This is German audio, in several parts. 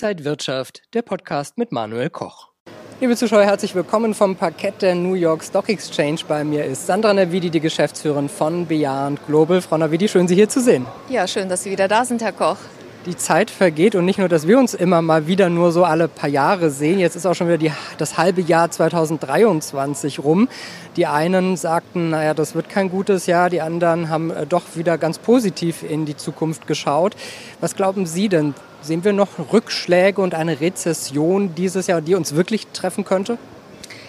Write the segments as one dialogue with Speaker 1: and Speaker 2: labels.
Speaker 1: Inside Wirtschaft, der Podcast mit Manuel Koch. Liebe Zuschauer, herzlich willkommen vom Parkett der New York Stock Exchange. Bei mir ist Sandra Navidi, die Geschäftsführerin von Beyond Global. Frau Navidi, schön Sie hier zu sehen.
Speaker 2: Ja, schön, dass Sie wieder da sind, Herr Koch
Speaker 1: die Zeit vergeht und nicht nur, dass wir uns immer mal wieder nur so alle paar Jahre sehen. Jetzt ist auch schon wieder die, das halbe Jahr 2023 rum. Die einen sagten, naja, das wird kein gutes Jahr. Die anderen haben äh, doch wieder ganz positiv in die Zukunft geschaut. Was glauben Sie denn? Sehen wir noch Rückschläge und eine Rezession dieses Jahr, die uns wirklich treffen könnte?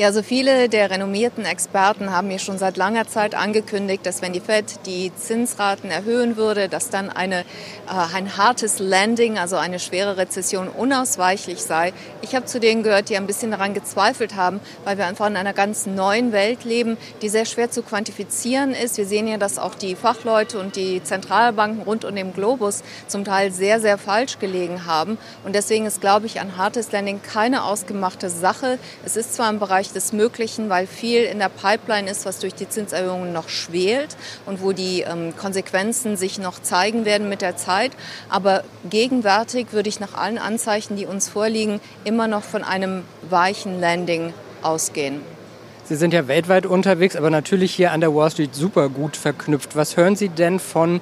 Speaker 2: Ja, so viele der renommierten Experten haben mir schon seit langer Zeit angekündigt, dass wenn die Fed die Zinsraten erhöhen würde, dass dann eine, äh, ein hartes Landing, also eine schwere Rezession unausweichlich sei. Ich habe zu denen gehört, die ein bisschen daran gezweifelt haben, weil wir einfach in einer ganz neuen Welt leben, die sehr schwer zu quantifizieren ist. Wir sehen ja, dass auch die Fachleute und die Zentralbanken rund um den Globus zum Teil sehr, sehr falsch gelegen haben. Und deswegen ist, glaube ich, ein hartes Landing keine ausgemachte Sache. Es ist zwar im Bereich Bereich des Möglichen, weil viel in der Pipeline ist, was durch die Zinserhöhungen noch schwelt und wo die ähm, Konsequenzen sich noch zeigen werden mit der Zeit. Aber gegenwärtig würde ich nach allen Anzeichen, die uns vorliegen, immer noch von einem weichen Landing ausgehen.
Speaker 1: Sie sind ja weltweit unterwegs, aber natürlich hier an der Wall Street super gut verknüpft. Was hören Sie denn von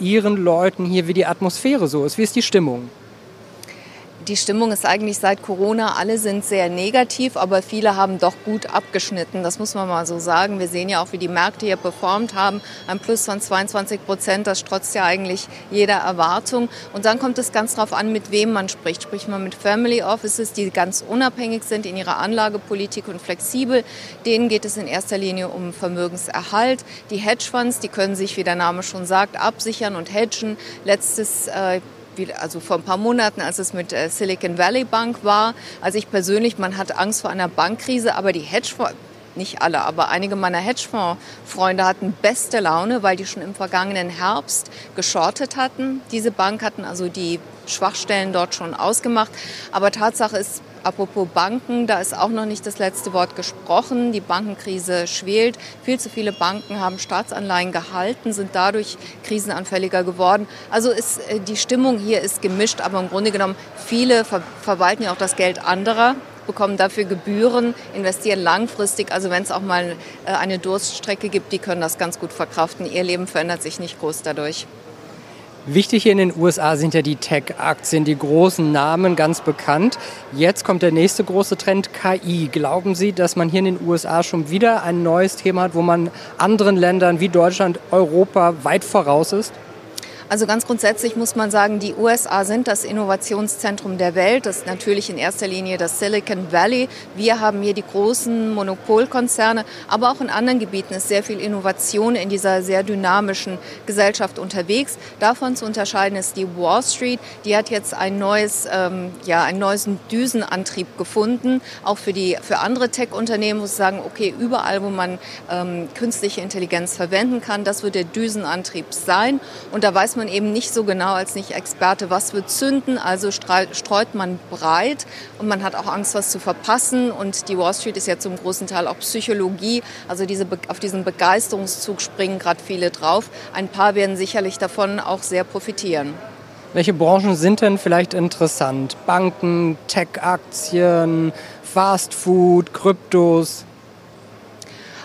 Speaker 1: Ihren Leuten hier, wie die Atmosphäre so ist? Wie ist die Stimmung?
Speaker 2: Die Stimmung ist eigentlich seit Corona, alle sind sehr negativ, aber viele haben doch gut abgeschnitten. Das muss man mal so sagen. Wir sehen ja auch, wie die Märkte hier performt haben. Ein Plus von 22 Prozent, das strotzt ja eigentlich jeder Erwartung. Und dann kommt es ganz darauf an, mit wem man spricht. Spricht man mit Family Offices, die ganz unabhängig sind in ihrer Anlagepolitik und flexibel. Denen geht es in erster Linie um Vermögenserhalt. Die Hedgefonds, die können sich, wie der Name schon sagt, absichern und hedgen. Letztes äh, also vor ein paar Monaten, als es mit äh, Silicon Valley Bank war. Also ich persönlich, man hat Angst vor einer Bankkrise, aber die Hedgefonds, nicht alle, aber einige meiner Hedgefonds-Freunde hatten beste Laune, weil die schon im vergangenen Herbst geschortet hatten. Diese Bank hatten also die Schwachstellen dort schon ausgemacht. Aber Tatsache ist, Apropos Banken, da ist auch noch nicht das letzte Wort gesprochen. Die Bankenkrise schwelt. Viel zu viele Banken haben Staatsanleihen gehalten, sind dadurch krisenanfälliger geworden. Also ist, äh, die Stimmung hier ist gemischt, aber im Grunde genommen viele ver verwalten ja auch das Geld anderer bekommen dafür Gebühren, investieren langfristig. Also wenn es auch mal äh, eine Durststrecke gibt, die können das ganz gut verkraften. Ihr Leben verändert sich nicht groß dadurch.
Speaker 1: Wichtig hier in den USA sind ja die Tech-Aktien, die großen Namen, ganz bekannt. Jetzt kommt der nächste große Trend, KI. Glauben Sie, dass man hier in den USA schon wieder ein neues Thema hat, wo man anderen Ländern wie Deutschland, Europa weit voraus ist?
Speaker 2: Also ganz grundsätzlich muss man sagen, die USA sind das Innovationszentrum der Welt. Das ist natürlich in erster Linie das Silicon Valley. Wir haben hier die großen Monopolkonzerne, aber auch in anderen Gebieten ist sehr viel Innovation in dieser sehr dynamischen Gesellschaft unterwegs. Davon zu unterscheiden ist die Wall Street. Die hat jetzt ein neues, ähm, ja, einen neuen Düsenantrieb gefunden, auch für die für andere Tech-Unternehmen, muss sagen, okay, überall, wo man ähm, künstliche Intelligenz verwenden kann, das wird der Düsenantrieb sein. Und da weiß man eben nicht so genau als Nicht-Experte, was wird zünden. Also streut man breit und man hat auch Angst, was zu verpassen. Und die Wall Street ist ja zum großen Teil auch Psychologie. Also diese, auf diesen Begeisterungszug springen gerade viele drauf. Ein paar werden sicherlich davon auch sehr profitieren.
Speaker 1: Welche Branchen sind denn vielleicht interessant? Banken, Tech-Aktien, Fast Food, Kryptos?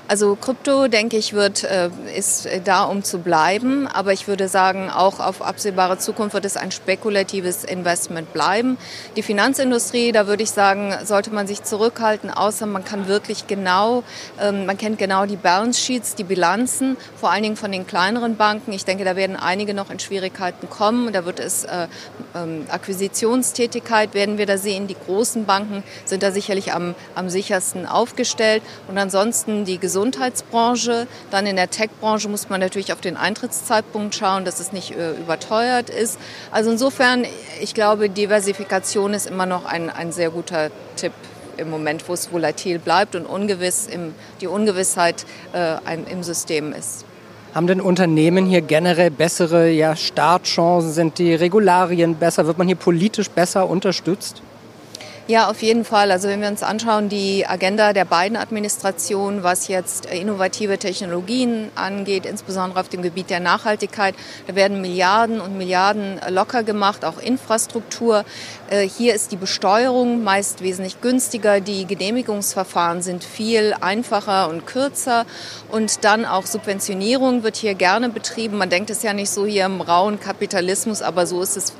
Speaker 2: Also Krypto, denke ich, wird, äh, ist da, um zu bleiben. Aber ich würde sagen, auch auf absehbare Zukunft wird es ein spekulatives Investment bleiben. Die Finanzindustrie, da würde ich sagen, sollte man sich zurückhalten, außer man kann wirklich genau, ähm, man kennt genau die Balance Sheets, die Bilanzen, vor allen Dingen von den kleineren Banken. Ich denke, da werden einige noch in Schwierigkeiten kommen. Da wird es äh, ähm, Akquisitionstätigkeit, werden wir da sehen. Die großen Banken sind da sicherlich am, am sichersten aufgestellt. Und ansonsten die Gesundheit Gesundheitsbranche. Dann in der Tech-Branche muss man natürlich auf den Eintrittszeitpunkt schauen, dass es nicht äh, überteuert ist. Also insofern, ich glaube, Diversifikation ist immer noch ein, ein sehr guter Tipp im Moment, wo es volatil bleibt und ungewiss im, die Ungewissheit äh, ein, im System ist.
Speaker 1: Haben denn Unternehmen hier generell bessere ja, Startchancen? Sind die Regularien besser? Wird man hier politisch besser unterstützt?
Speaker 2: Ja, auf jeden Fall. Also wenn wir uns anschauen, die Agenda der beiden Administrationen, was jetzt innovative Technologien angeht, insbesondere auf dem Gebiet der Nachhaltigkeit, da werden Milliarden und Milliarden locker gemacht, auch Infrastruktur. Äh, hier ist die Besteuerung meist wesentlich günstiger, die Genehmigungsverfahren sind viel einfacher und kürzer und dann auch Subventionierung wird hier gerne betrieben. Man denkt es ja nicht so hier im rauen Kapitalismus, aber so ist es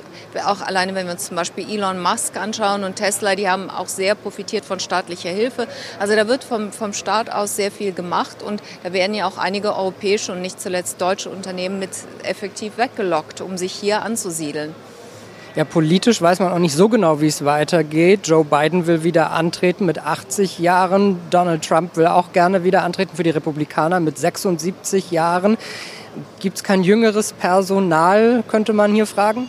Speaker 2: auch alleine, wenn wir uns zum Beispiel Elon Musk anschauen und Tesla, die haben auch sehr profitiert von staatlicher Hilfe. Also da wird vom, vom Staat aus sehr viel gemacht und da werden ja auch einige europäische und nicht zuletzt deutsche Unternehmen mit effektiv weggelockt, um sich hier anzusiedeln.
Speaker 1: Ja, politisch weiß man auch nicht so genau, wie es weitergeht. Joe Biden will wieder antreten mit 80 Jahren. Donald Trump will auch gerne wieder antreten für die Republikaner mit 76 Jahren. Gibt es kein jüngeres Personal, könnte man hier fragen?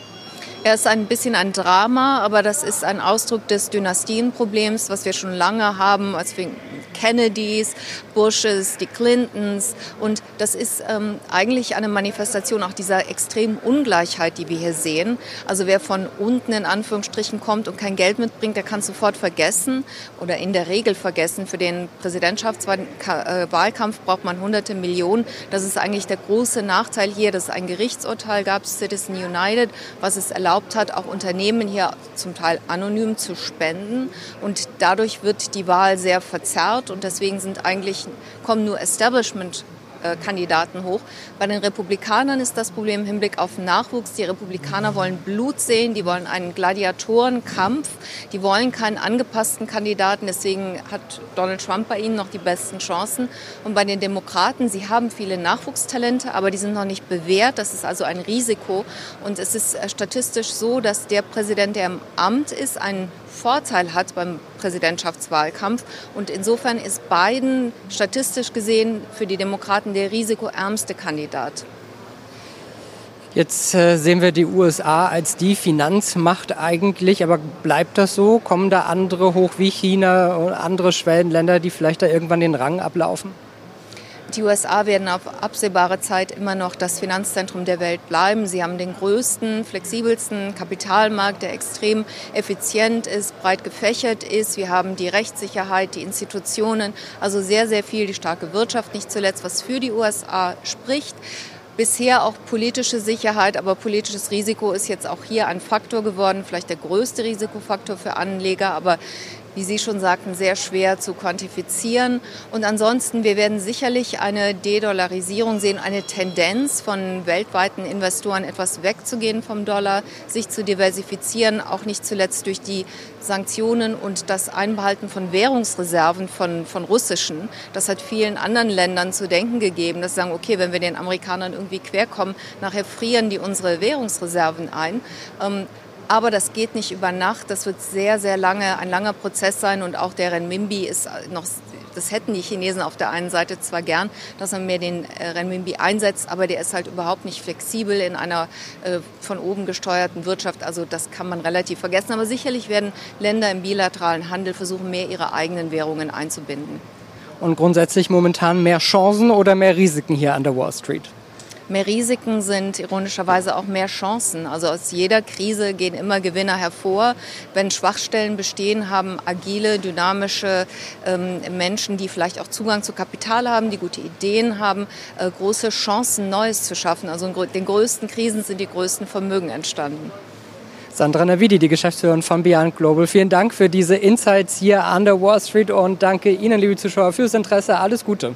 Speaker 2: Er ist ein bisschen ein Drama, aber das ist ein Ausdruck des Dynastienproblems, was wir schon lange haben, als wir Kennedys, Bushes, die Clintons. Und das ist ähm, eigentlich eine Manifestation auch dieser extremen Ungleichheit, die wir hier sehen. Also wer von unten in Anführungsstrichen kommt und kein Geld mitbringt, der kann sofort vergessen oder in der Regel vergessen. Für den Präsidentschaftswahlkampf braucht man hunderte Millionen. Das ist eigentlich der große Nachteil hier, dass es ein Gerichtsurteil gab, Citizen United, was es erlaubt hat, auch Unternehmen hier zum Teil anonym zu spenden. Und dadurch wird die Wahl sehr verzerrt und deswegen sind eigentlich, kommen nur Establishment Kandidaten hoch. Bei den Republikanern ist das Problem im Hinblick auf Nachwuchs. Die Republikaner wollen Blut sehen, die wollen einen Gladiatorenkampf, die wollen keinen angepassten Kandidaten. Deswegen hat Donald Trump bei ihnen noch die besten Chancen. Und bei den Demokraten, sie haben viele Nachwuchstalente, aber die sind noch nicht bewährt. Das ist also ein Risiko. Und es ist äh, statistisch so, dass der Präsident, der im Amt ist, einen Vorteil hat beim Präsidentschaftswahlkampf. Und insofern ist Biden statistisch gesehen für die Demokraten der risikoärmste Kandidat.
Speaker 1: Jetzt äh, sehen wir die USA als die Finanzmacht eigentlich, aber bleibt das so? Kommen da andere hoch wie China und andere Schwellenländer, die vielleicht da irgendwann den Rang ablaufen?
Speaker 2: Die USA werden auf absehbare Zeit immer noch das Finanzzentrum der Welt bleiben. Sie haben den größten, flexibelsten Kapitalmarkt, der extrem effizient ist, breit gefächert ist. Wir haben die Rechtssicherheit, die Institutionen, also sehr, sehr viel, die starke Wirtschaft nicht zuletzt, was für die USA spricht bisher auch politische Sicherheit, aber politisches Risiko ist jetzt auch hier ein Faktor geworden, vielleicht der größte Risikofaktor für Anleger. Aber wie Sie schon sagten, sehr schwer zu quantifizieren. Und ansonsten, wir werden sicherlich eine De-Dollarisierung sehen, eine Tendenz von weltweiten Investoren etwas wegzugehen vom Dollar, sich zu diversifizieren, auch nicht zuletzt durch die Sanktionen und das Einbehalten von Währungsreserven von, von russischen. Das hat vielen anderen Ländern zu denken gegeben, dass sie sagen, okay, wenn wir den Amerikanern irgendwie querkommen, nachher frieren die unsere Währungsreserven ein. Aber das geht nicht über Nacht. Das wird sehr, sehr lange, ein langer Prozess sein. Und auch der Renminbi ist noch, das hätten die Chinesen auf der einen Seite zwar gern, dass man mehr den äh, Renminbi einsetzt, aber der ist halt überhaupt nicht flexibel in einer äh, von oben gesteuerten Wirtschaft. Also das kann man relativ vergessen. Aber sicherlich werden Länder im bilateralen Handel versuchen, mehr ihre eigenen Währungen einzubinden.
Speaker 1: Und grundsätzlich momentan mehr Chancen oder mehr Risiken hier an der Wall Street?
Speaker 2: Mehr Risiken sind ironischerweise auch mehr Chancen. Also aus jeder Krise gehen immer Gewinner hervor. Wenn Schwachstellen bestehen, haben agile, dynamische ähm, Menschen, die vielleicht auch Zugang zu Kapital haben, die gute Ideen haben, äh, große Chancen, Neues zu schaffen. Also in den größten Krisen sind die größten Vermögen entstanden.
Speaker 1: Sandra Navidi, die Geschäftsführerin von Beyond Global. Vielen Dank für diese Insights hier an der Wall Street und danke Ihnen, liebe Zuschauer, fürs Interesse. Alles Gute.